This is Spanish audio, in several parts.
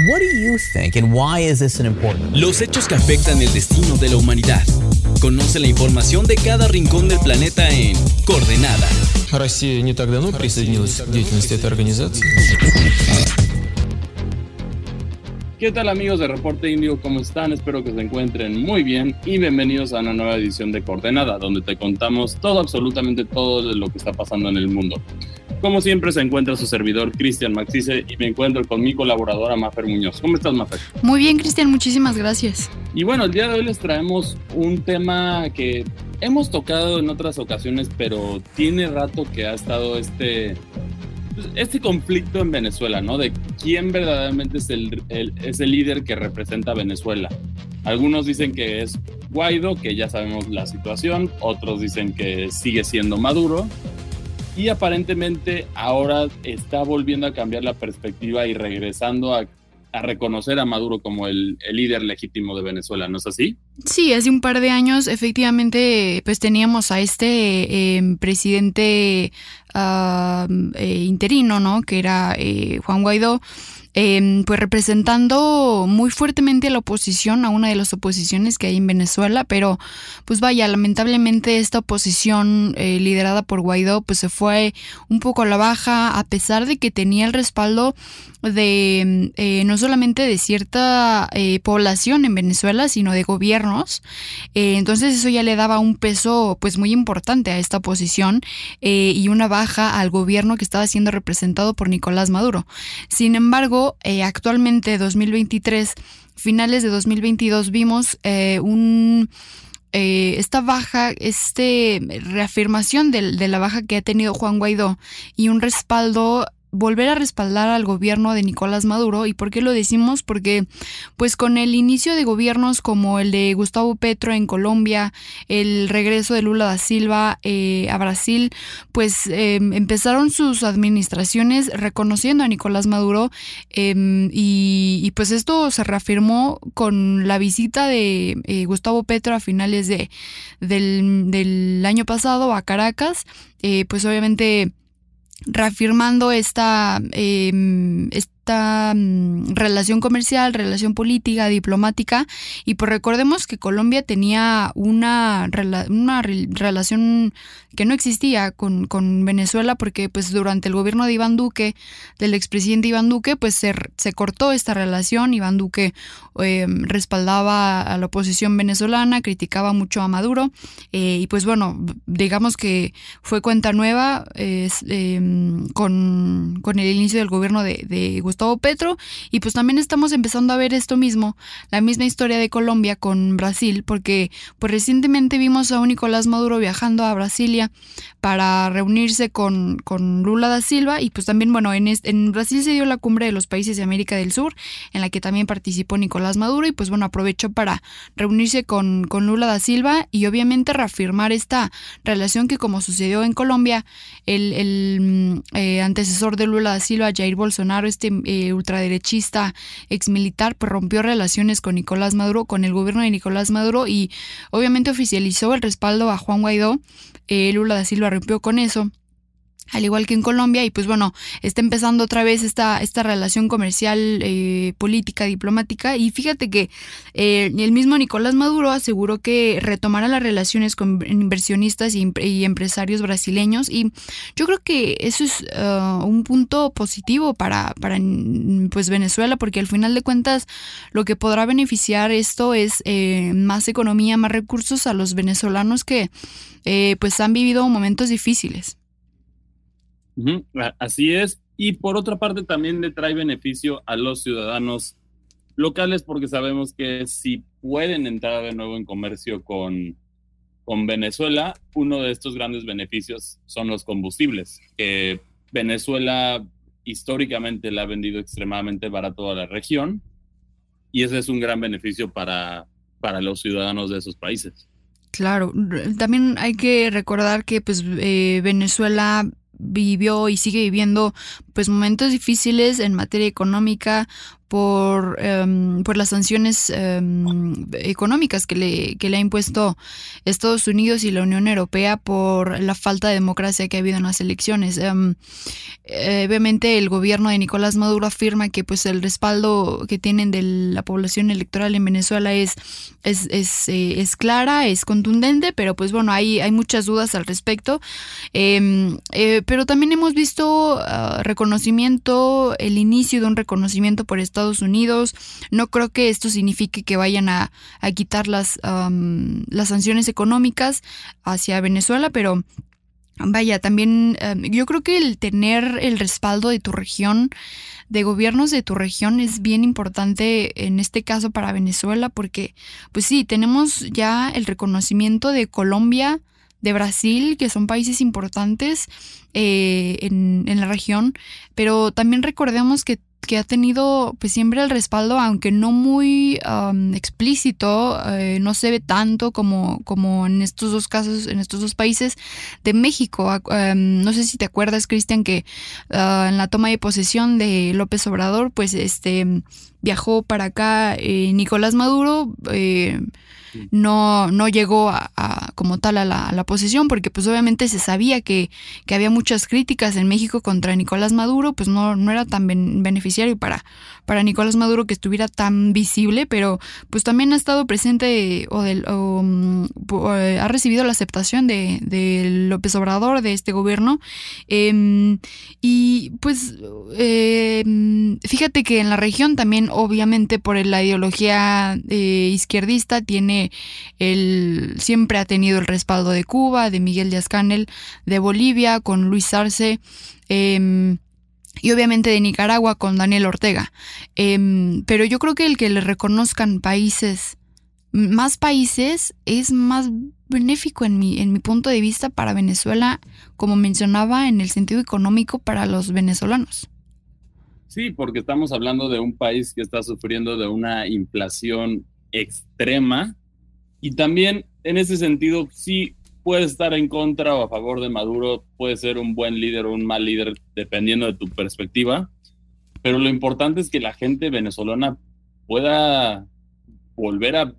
What do you think and why is this an important? Los hechos que afectan el destino de la humanidad. Conoce la información de cada rincón del planeta en Coordenada. Россия не так давно присоединилась к деятельности этой организации. ¿Qué tal amigos de Reporte Indio? ¿Cómo están? Espero que se encuentren muy bien y bienvenidos a una nueva edición de Coordenada, donde te contamos todo, absolutamente todo de lo que está pasando en el mundo. Como siempre se encuentra su servidor Cristian Maxice y me encuentro con mi colaboradora Mafer Muñoz. ¿Cómo estás Mafer? Muy bien Cristian, muchísimas gracias. Y bueno, el día de hoy les traemos un tema que hemos tocado en otras ocasiones, pero tiene rato que ha estado este este conflicto en Venezuela, ¿no? De quién verdaderamente es el, es el líder que representa a Venezuela. Algunos dicen que es Guaidó, que ya sabemos la situación, otros dicen que sigue siendo Maduro, y aparentemente ahora está volviendo a cambiar la perspectiva y regresando a, reconocer a Maduro como el, líder legítimo de Venezuela, ¿no es así? Sí, hace un par de años efectivamente pues teníamos a este em, presidente ah, eh, interino, ¿no? Que era eh, Juan Guaidó Em, pues representando muy fuertemente a la oposición, a una de las oposiciones que hay en Venezuela, pero pues vaya, lamentablemente esta oposición eh, liderada por Guaidó pues se fue un poco a la baja a pesar de que tenía el respaldo de eh, no solamente de cierta eh, población en Venezuela, sino de gobiernos. entonces eso ya le daba un peso pues muy importante a esta oposición y una baja al gobierno que estaba siendo representado por Nicolás Maduro. Sin embargo, eh, actualmente 2023, finales de 2022, vimos eh, un... Eh, esta baja, este reafirmación de, de la baja que ha tenido Juan Guaidó y un respaldo volver a respaldar al gobierno de Nicolás Maduro. ¿Y por qué lo decimos? Porque pues con el inicio de gobiernos como el de Gustavo Petro en Colombia, el regreso de Lula da Silva eh, a Brasil, pues em, empezaron sus administraciones reconociendo a Nicolás Maduro em, y, pues esto se reafirmó con la visita de eh, Gustavo Petro a finales de, del, del año pasado a Caracas. Eh, pues obviamente reafirmando esta, em, esta mm, relación comercial, relación política, diplomática, y pues recordemos que Colombia tenía una, una relación que no existía con, con, Venezuela porque pues durante el gobierno de Iván Duque, del expresidente Iván Duque, pues se, se cortó esta relación, Iván Duque eh, respaldaba a la oposición venezolana, criticaba mucho a Maduro. Eh, y pues bueno, digamos que fue cuenta nueva em, con, con, el inicio del gobierno de, de Gustavo Petro y pues también estamos empezando a ver esto mismo, la misma historia de Colombia con Brasil porque pues recientemente vimos a un Nicolás Maduro viajando a Brasilia para reunirse con, con, Lula da Silva y pues también, bueno, en, en Brasil se dio la cumbre de los países de América del Sur, en la que también participó Nicolás Maduro y pues bueno, aprovechó para reunirse con, con Lula da Silva y obviamente reafirmar esta relación que como sucedió en Colombia, el, el mm, eh, antecesor de Lula da Silva, Jair Bolsonaro, este eh, ultraderechista exmilitar, pues rompió relaciones con Nicolás Maduro, con el gobierno de Nicolás Maduro y obviamente oficializó el respaldo a Juan Guaidó. Eh, Lula da Silva rompió con eso al igual que en Colombia, y pues bueno, está empezando otra vez esta, esta relación comercial, eh, política, diplomática, y fíjate que eh, el mismo Nicolás Maduro aseguró que retomará las relaciones con inversionistas y, empresarios brasileños, y yo creo que eso es uh, un punto positivo para, para pues Venezuela, porque al final de cuentas lo que podrá beneficiar esto es más economía, más recursos a los venezolanos que eh, pues han vivido momentos difíciles. Así es. Y por otra parte también le trae beneficio a los ciudadanos locales porque sabemos que si pueden entrar de nuevo en comercio con, con Venezuela, uno de estos grandes beneficios son los combustibles, Venezuela históricamente le ha vendido extremadamente barato a la región y ese es un gran beneficio para, para los ciudadanos de esos países. Claro, también hay que recordar que pues eh, Venezuela vivió y sigue viviendo pues momentos difíciles en materia económica por, em, por las sanciones em, económicas que le, que le ha impuesto Estados Unidos y la Unión Europea por la falta de democracia que ha habido en las elecciones. Em, eh, obviamente el gobierno de Nicolás Maduro afirma que pues el respaldo que tienen de la población electoral en Venezuela es, es, es, eh, es clara, es contundente, pero pues bueno, hay, hay muchas dudas al respecto. Eh, pero también hemos visto ah, reconocimiento, el inicio de un reconocimiento por Estados Estados Unidos. No creo que esto signifique que vayan a, quitar las, las sanciones económicas hacia Venezuela, pero vaya, también yo creo que el tener el respaldo de tu región, de gobiernos de tu región, es bien importante en este caso para Venezuela, porque pues sí, tenemos ya el reconocimiento de Colombia, de Brasil, que son países importantes eh, en, la región, pero también recordemos que que ha tenido pues siempre el respaldo, aunque no muy explícito, eh, no se ve tanto como, como en estos dos casos, en estos dos países de México. no sé si te acuerdas, Cristian, que ah, en la toma de posesión de López Obrador, pues este viajó para acá eh, Nicolás Maduro. Eh, no, no llegó a, como tal a la, a posesión, porque pues obviamente se sabía que, que, había muchas críticas en México contra Nicolás Maduro, pues no, no era tan beneficiario para, para Nicolás Maduro que estuviera tan visible, pero pues también ha estado presente o, del, mm, eh, ha recibido la aceptación de, de, López Obrador, de este gobierno. Em, y pues em, fíjate que en la región también, obviamente por la ideología eh, izquierdista, tiene el, siempre ha tenido el respaldo de Cuba, de Miguel Díaz Canel, de Bolivia, con Luis Arce. Em, y obviamente de Nicaragua con Daniel Ortega. Em, pero yo creo que el que le reconozcan países, más países, es más benéfico en mi, en mi punto de vista para Venezuela, como mencionaba, en el sentido económico para los venezolanos. Sí, porque estamos hablando de un país que está sufriendo de una inflación extrema y también en ese sentido, sí puede estar en contra o a favor de Maduro, puede ser un buen líder o un mal líder, dependiendo de tu perspectiva. Pero lo importante es que la gente venezolana pueda volver a,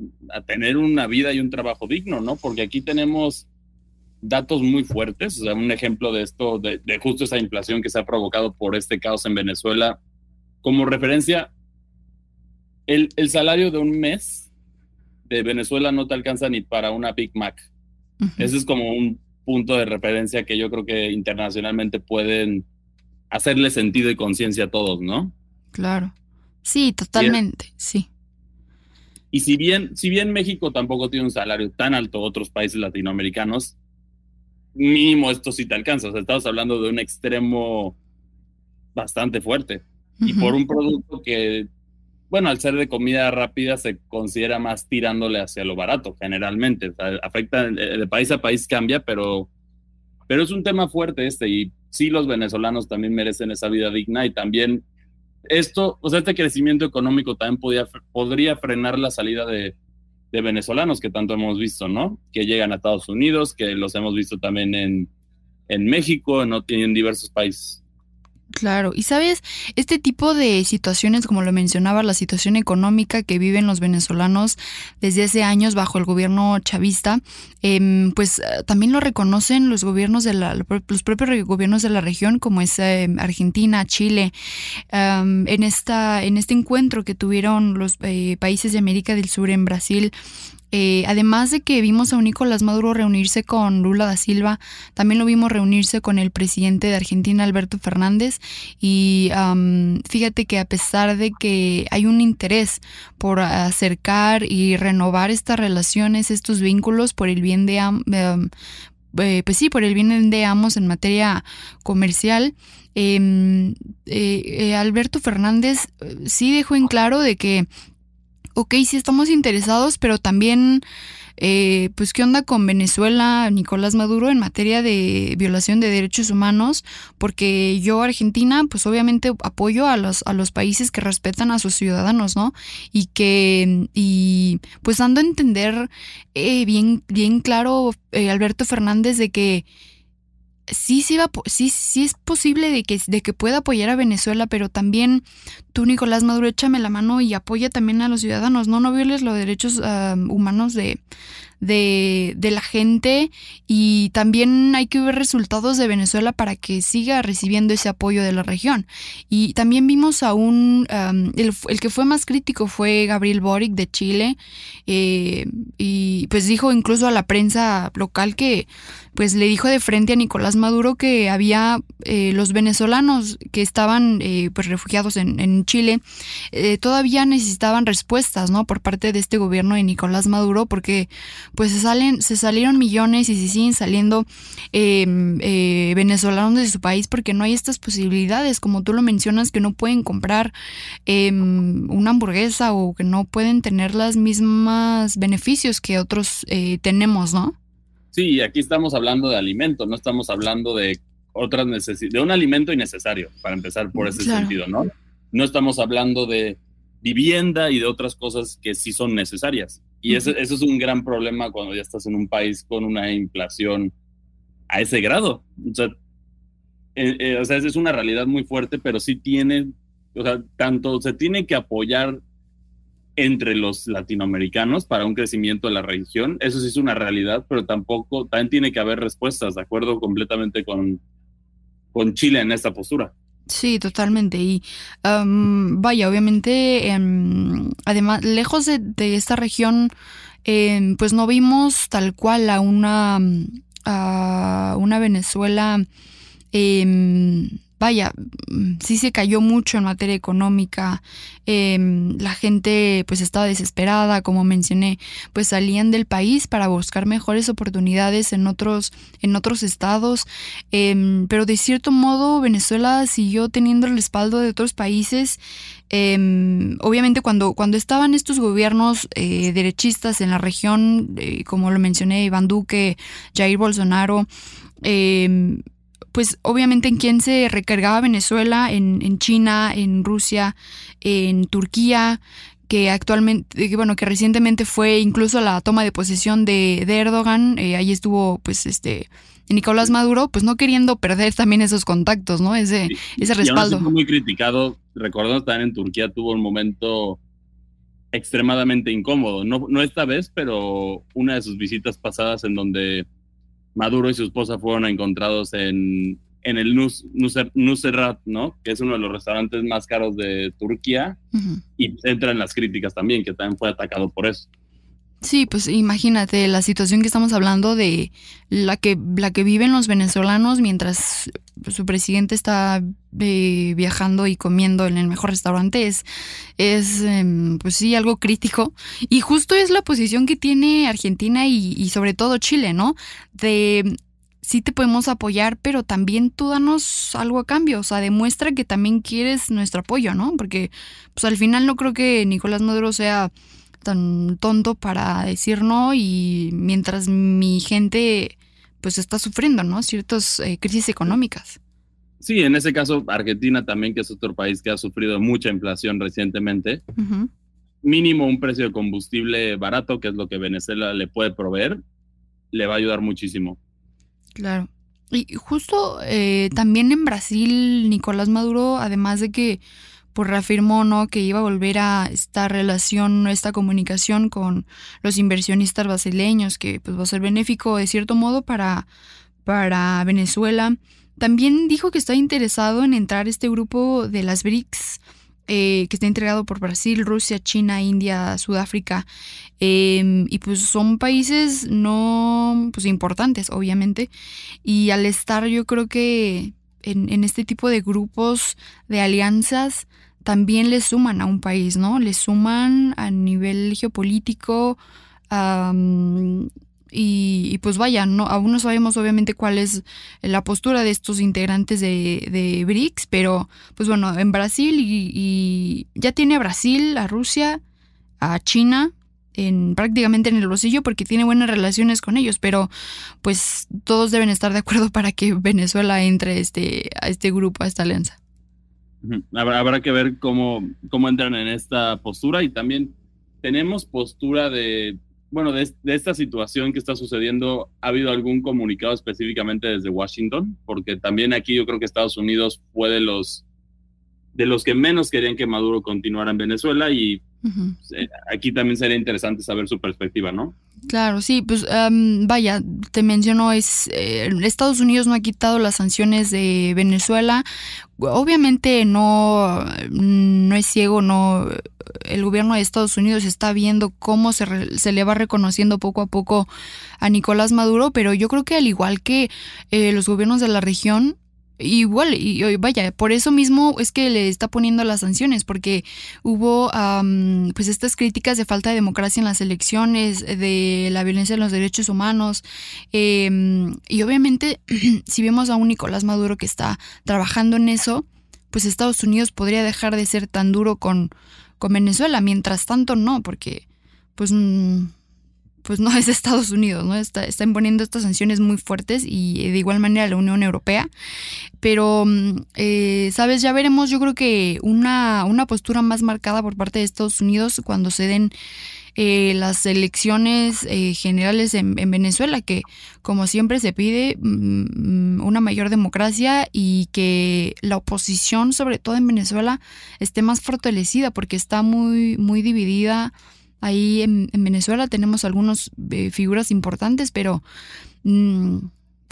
tener una vida y un trabajo digno, ¿no? Porque aquí tenemos datos muy fuertes, o sea, un ejemplo de esto, de, de justo esa inflación que se ha provocado por este caos en Venezuela. Como referencia, el, el salario de un mes de Venezuela no te alcanza ni para una Big Mac. Ese es como un punto de referencia que yo creo que internacionalmente pueden hacerle sentido y conciencia a todos, ¿no? Claro. Sí, totalmente, sí. Y si bien, si bien México tampoco tiene un salario tan alto, otros países latinoamericanos, mínimo esto sí te alcanza. O sea, estamos hablando de un extremo bastante fuerte. Y por un producto que bueno, al ser de comida rápida se considera más tirándole hacia lo barato, generalmente. afecta, eh, de país a país cambia, pero, pero es un tema fuerte este y sí los venezolanos también merecen esa vida digna y también esto, o sea, este crecimiento económico también podía, podría frenar la salida de, de venezolanos que tanto hemos visto, ¿no? Que llegan a Estados Unidos, que los hemos visto también en, en México, ¿no? en diversos países. Claro, y sabes, este tipo de situaciones, como lo mencionaba, la situación económica que viven los venezolanos desde hace años bajo el gobierno chavista, em, pues eh, también lo reconocen los gobiernos de la, los propios gobiernos de la región, como es em, Argentina, Chile, em, en esta, en este encuentro que tuvieron los eh, países de América del Sur en Brasil eh, además de que vimos a Nicolás Maduro reunirse con Lula da Silva, también lo vimos reunirse con el presidente de Argentina, Alberto Fernández, y fíjate que a pesar de que hay un interés por acercar y renovar estas relaciones, estos vínculos por el bien de eh, pues sí, por el bien de ambos en materia comercial, em, eh, Alberto Fernández sí dejó en claro de que ok, sí estamos interesados, pero también, eh, pues, ¿qué onda con Venezuela, Nicolás Maduro, en materia de violación de derechos humanos? Porque yo, Argentina, pues obviamente apoyo a los, a los países que respetan a sus ciudadanos, ¿no? Y que, y pues dando a entender eh, bien, bien claro, eh, Alberto Fernández, de que sí, sí, va, sí, sí es posible de que, de que pueda apoyar a Venezuela, pero también tú, Nicolás Maduro, échame la mano y apoya también a los ciudadanos, no, no violes los derechos ah, humanos de, de, de, la gente y también hay que ver resultados de Venezuela para que siga recibiendo ese apoyo de la región. Y también vimos a un, el, el, que fue más crítico fue Gabriel Boric de Chile eh, y pues dijo incluso a la prensa local que pues le dijo de frente a Nicolás Maduro que había eh, los venezolanos que estaban eh, pues refugiados en, en Chile eh, todavía necesitaban respuestas, ¿no? Por parte de este gobierno de Nicolás Maduro porque pues se salen, se salieron millones y se siguen saliendo em, venezolanos de su país porque no hay estas posibilidades, como tú lo mencionas, que no pueden comprar em, una hamburguesa o que no pueden tener las mismas beneficios que otros tenemos, ¿no? Sí, aquí estamos hablando de alimento, no estamos hablando de otras necesidades, de un alimento innecesario, para empezar por ese sentido, ¿no? No estamos hablando de vivienda y de otras cosas que sí son necesarias. Y eso, eso, es un gran problema cuando ya estás en un país con una inflación a ese grado. O sea, eh, eh, o sea, es una realidad muy fuerte, pero sí tiene, o sea, tanto se tiene que apoyar entre los latinoamericanos para un crecimiento de la región. Eso sí es una realidad, pero tampoco, también tiene que haber respuestas, de acuerdo completamente con, con Chile en esta postura. Sí, totalmente. Y vaya, obviamente, em, además, lejos de, esta región, em, pues no vimos tal cual a una, a una Venezuela em, vaya, sí se cayó mucho en materia económica, em, la gente pues estaba desesperada, como mencioné, pues salían del país para buscar mejores oportunidades en otros, en otros estados, em, pero de cierto modo Venezuela siguió teniendo el respaldo de otros países. Em, obviamente cuando, cuando estaban estos gobiernos eh, derechistas en la región, eh, como lo mencioné, Iván Duque, Jair Bolsonaro, pues obviamente en quién se recargaba Venezuela, en, China, en Rusia, en Turquía, que actualmente, bueno, que recientemente fue incluso la toma de posesión de, Erdogan, eh, ahí estuvo pues este Nicolás Maduro, pues no queriendo perder también esos contactos, ¿no? Ese, ese respaldo. fue muy criticado, recordando también en Turquía tuvo un momento extremadamente incómodo, no, no esta vez, pero una de sus visitas pasadas en donde Maduro y su esposa fueron encontrados en, en el Nus, Nusrat, ¿no? Que es uno de los restaurantes más caros de Turquía. Y entran las críticas también, que también fue atacado por eso. Sí, pues imagínate la situación que estamos hablando de la que, la que viven los venezolanos mientras su presidente está eh, viajando y comiendo en el mejor restaurante es, es em, pues sí, algo crítico. Y justo es la posición que tiene Argentina y, y sobre todo Chile, ¿no? De sí te podemos apoyar, pero también tú danos algo a cambio, o sea, demuestra que también quieres nuestro apoyo, ¿no? Porque pues al final no creo que Nicolás Maduro sea tan tonto para decir no y mientras mi gente pues está sufriendo, ¿no? Ciertas eh, crisis económicas. Sí, en ese caso Argentina también, que es otro país que ha sufrido mucha inflación recientemente. Mínimo un precio de combustible barato, que es lo que Venezuela le puede proveer, le va a ayudar muchísimo. Claro. Y justo eh, también en Brasil, Nicolás Maduro, además de que pues reafirmó ¿no? que iba a volver a esta relación, esta comunicación con los inversionistas brasileños, que pues, va a ser benéfico de cierto modo para, para Venezuela. También dijo que está interesado en entrar este grupo de las BRICS, eh, que está entregado por Brasil, Rusia, China, India, Sudáfrica. Em, y pues son países no pues importantes, obviamente. Y al estar yo creo que en, en este tipo de grupos, de alianzas, también le suman a un país, ¿no? Le suman a nivel geopolítico. y, pues vaya, no, aún no sabemos obviamente cuál es la postura de estos integrantes de, de BRICS, pero pues bueno, en Brasil y, y, ya tiene a Brasil, a Rusia, a China en prácticamente en el bolsillo porque tiene buenas relaciones con ellos, pero pues todos deben estar de acuerdo para que Venezuela entre este, a este grupo, a esta alianza. Habrá, habrá, que ver cómo, cómo entran en esta postura y también tenemos postura de bueno, de, de, esta situación que está sucediendo, ¿ha habido algún comunicado específicamente desde Washington? Porque también aquí yo creo que Estados Unidos fue de los, de los que menos querían que Maduro continuara en Venezuela y uh-huh. aquí también sería interesante saber su perspectiva, ¿no? Claro, sí, pues um, vaya, te menciono, es eh, Estados Unidos no ha quitado las sanciones de Venezuela. Obviamente no, no es ciego, no el gobierno de Estados Unidos está viendo cómo se, re, se, le va reconociendo poco a poco a Nicolás Maduro, pero yo creo que al igual que eh, los gobiernos de la región, igual, y, y, vaya, por eso mismo es que le está poniendo las sanciones, porque hubo um, pues estas críticas de falta de democracia en las elecciones, de la violencia en los derechos humanos, eh, y obviamente si vemos a un Nicolás Maduro que está trabajando en eso, pues Estados Unidos podría dejar de ser tan duro con, con Venezuela, mientras tanto no, porque pues pues no es Estados Unidos, ¿no? Está, está, imponiendo estas sanciones muy fuertes y de igual manera la Unión Europea. Pero, eh, ¿sabes? Ya veremos, yo creo que una, una postura más marcada por parte de Estados Unidos cuando se den eh, las elecciones eh, generales en, en, Venezuela, que como siempre se pide mm, una mayor democracia y que la oposición, sobre todo en Venezuela, esté más fortalecida porque está muy, muy dividida. Ahí en, en Venezuela tenemos algunas eh, figuras importantes, pero mmm,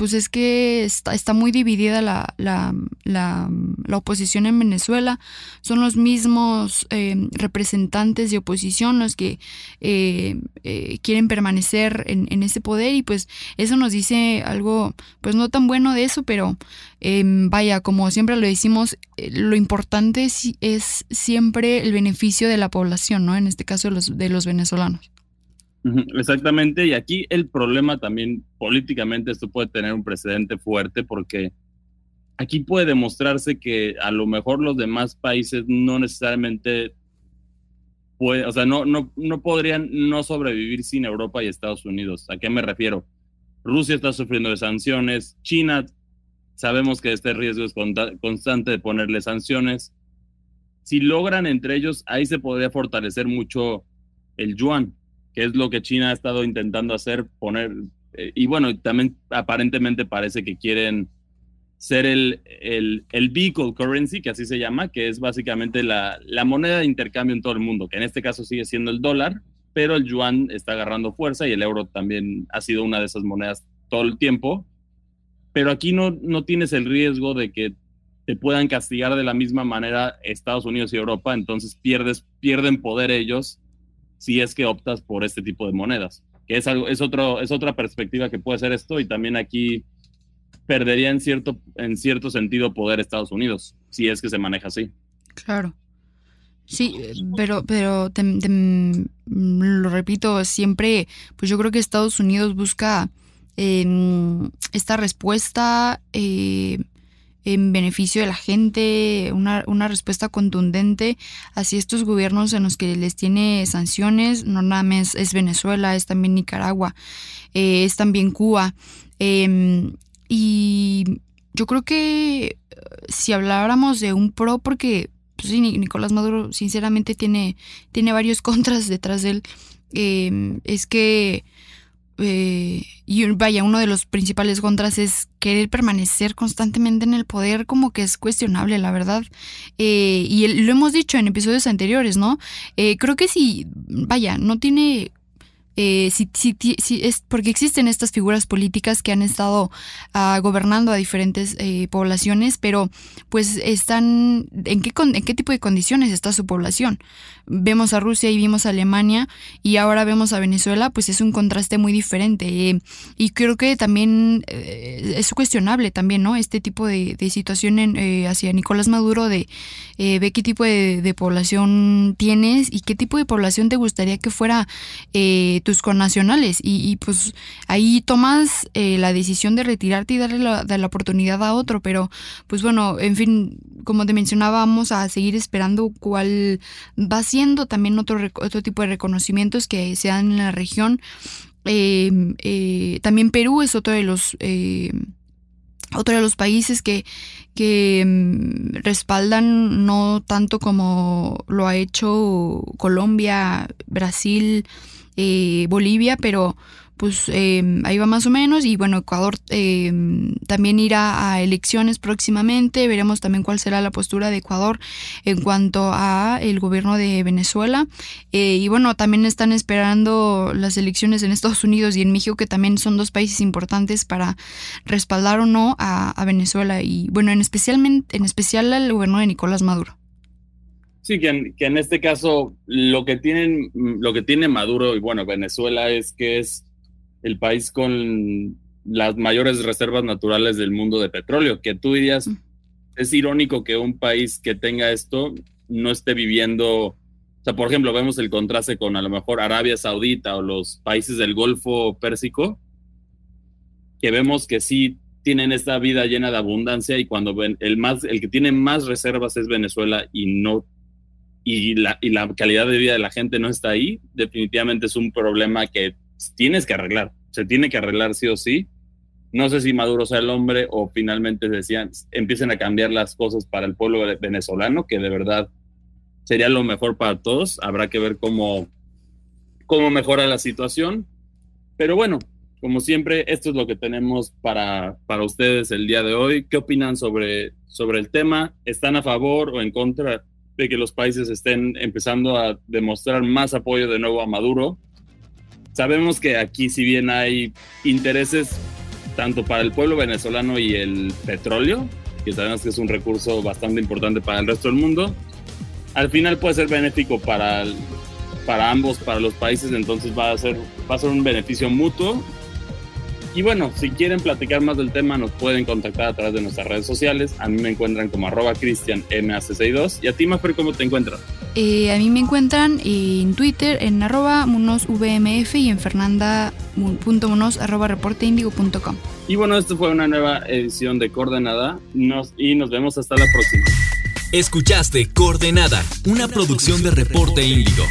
pues es que está, está muy dividida la, la, la, la, oposición en Venezuela. Son los mismos eh, representantes de oposición los que eh, eh, quieren permanecer en, ese poder y pues eso nos dice algo pues no tan bueno de eso, pero vaya, como siempre lo decimos, lo importante es, es, siempre el beneficio de la población, ¿no? En este caso de los, de los venezolanos. Exactamente, y aquí el problema también políticamente esto puede tener un precedente fuerte porque aquí puede demostrarse que a lo mejor los demás países no necesariamente puede, o sea, no, no, no podrían no sobrevivir sin Europa y Estados Unidos. ¿A qué me refiero? Rusia está sufriendo de sanciones, China sabemos que este riesgo es constante de ponerle sanciones. Si logran entre ellos, ahí se podría fortalecer mucho el yuan que es lo que China ha estado intentando hacer, poner, eh, y bueno, también aparentemente parece que quieren ser el, el, el, vehicle currency, que así se llama, que es básicamente la, la moneda de intercambio en todo el mundo, que en este caso sigue siendo el dólar, pero el yuan está agarrando fuerza y el euro también ha sido una de esas monedas todo el tiempo. Pero aquí no, no tienes el riesgo de que te puedan castigar de la misma manera Estados Unidos y Europa, entonces pierdes, pierden poder ellos si es que optas por este tipo de monedas. Que es, algo, es, otro, es otra perspectiva que puede ser esto y también aquí perdería en cierto, en cierto sentido poder Estados Unidos, si es que se maneja así. Claro. Sí, pero, pero te, te, lo repito, siempre, pues yo creo que Estados Unidos busca eh, esta respuesta eh, en beneficio de la gente, una, una, respuesta contundente hacia estos gobiernos en los que les tiene sanciones, no nada más es Venezuela, es también Nicaragua, eh, es también Cuba. Eh, y yo creo que si habláramos de un pro, porque pues, sí, Nicolás Maduro sinceramente tiene, tiene varios contras detrás de él, eh, es que eh, y vaya, uno de los principales contras es querer permanecer constantemente en el poder, como que es cuestionable, la verdad. Eh, y lo hemos dicho en episodios anteriores, ¿no? Eh, creo que si, vaya, no tiene eh, si, si, es porque existen estas figuras políticas que han estado uh, gobernando a diferentes eh, poblaciones, pero pues están ¿en qué, en qué tipo de condiciones está su población. Vemos a Rusia y vimos a Alemania y ahora vemos a Venezuela, pues es un contraste muy diferente eh, y creo que también eh, es cuestionable también, ¿no? Este tipo de, situación en, eh, hacia Nicolás Maduro de ve qué tipo de, de, población tienes y qué tipo de población te gustaría que fuera tus connacionales y, y, pues ahí tomas eh, la decisión de retirarte y darle la, oportunidad a otro, pero pues bueno, en fin, como te mencionaba, vamos a seguir esperando cuál va siendo también otro, otro tipo de reconocimientos que se dan en la región. Eh, eh, también Perú es otro de los otro de los países que, que respaldan no tanto como lo ha hecho Colombia, Brasil, eh, Bolivia, pero pues em, ahí va más o menos. Y bueno, Ecuador em, también irá a elecciones próximamente, veremos también cuál será la postura de Ecuador en cuanto a el gobierno de Venezuela. Eh, y bueno, también están esperando las elecciones en Estados Unidos y en México que también son dos países importantes para respaldar o no a, Venezuela. Y bueno, en, especialmente, en especial al gobierno de Nicolás Maduro. Sí, que en, que en este caso lo que tienen, lo que tiene Maduro y bueno, Venezuela es que es el país con las mayores reservas naturales del mundo de petróleo, que tú dirías, mm. es irónico que un país que tenga esto no esté viviendo, o sea, por ejemplo, vemos el contraste con a lo mejor Arabia Saudita o los países del Golfo Pérsico, que vemos que sí tienen esta vida llena de abundancia y cuando ven el más el que tiene más reservas es Venezuela y no y la, y la calidad de vida de la gente no está ahí, definitivamente es un problema que tienes que arreglar, se tiene que arreglar sí o sí. No sé si Maduro sea el hombre o finalmente decían, empiecen a cambiar las cosas para el pueblo venezolano, que de verdad sería lo mejor para todos. Habrá que ver cómo, cómo mejora la situación. Pero bueno, como siempre, esto es lo que tenemos para, para ustedes el día de hoy. ¿Qué opinan sobre, sobre el tema? ¿Están a favor o en contra de que los países estén empezando a demostrar más apoyo de nuevo a Maduro? Sabemos que aquí si bien hay intereses tanto para el pueblo venezolano y el petróleo, que sabemos que es un recurso bastante importante para el resto del mundo, al final puede ser benéfico para, para ambos, para los países, entonces va a, ser, va a ser un beneficio mutuo y bueno, si quieren platicar más del tema, nos pueden contactar a través de nuestras redes sociales. A mí me encuentran como arroba cristianmac62. ¿Y a ti, Mafer, cómo te encuentran? Eh, a mí me encuentran en Twitter en arroba munosvmf y en fernanda.munos arroba reporteindigo.com. Y bueno, esto fue una nueva edición de Coordenada nos, y nos vemos hasta la próxima. Escuchaste Coordenada, una producción de Reporte Índigo.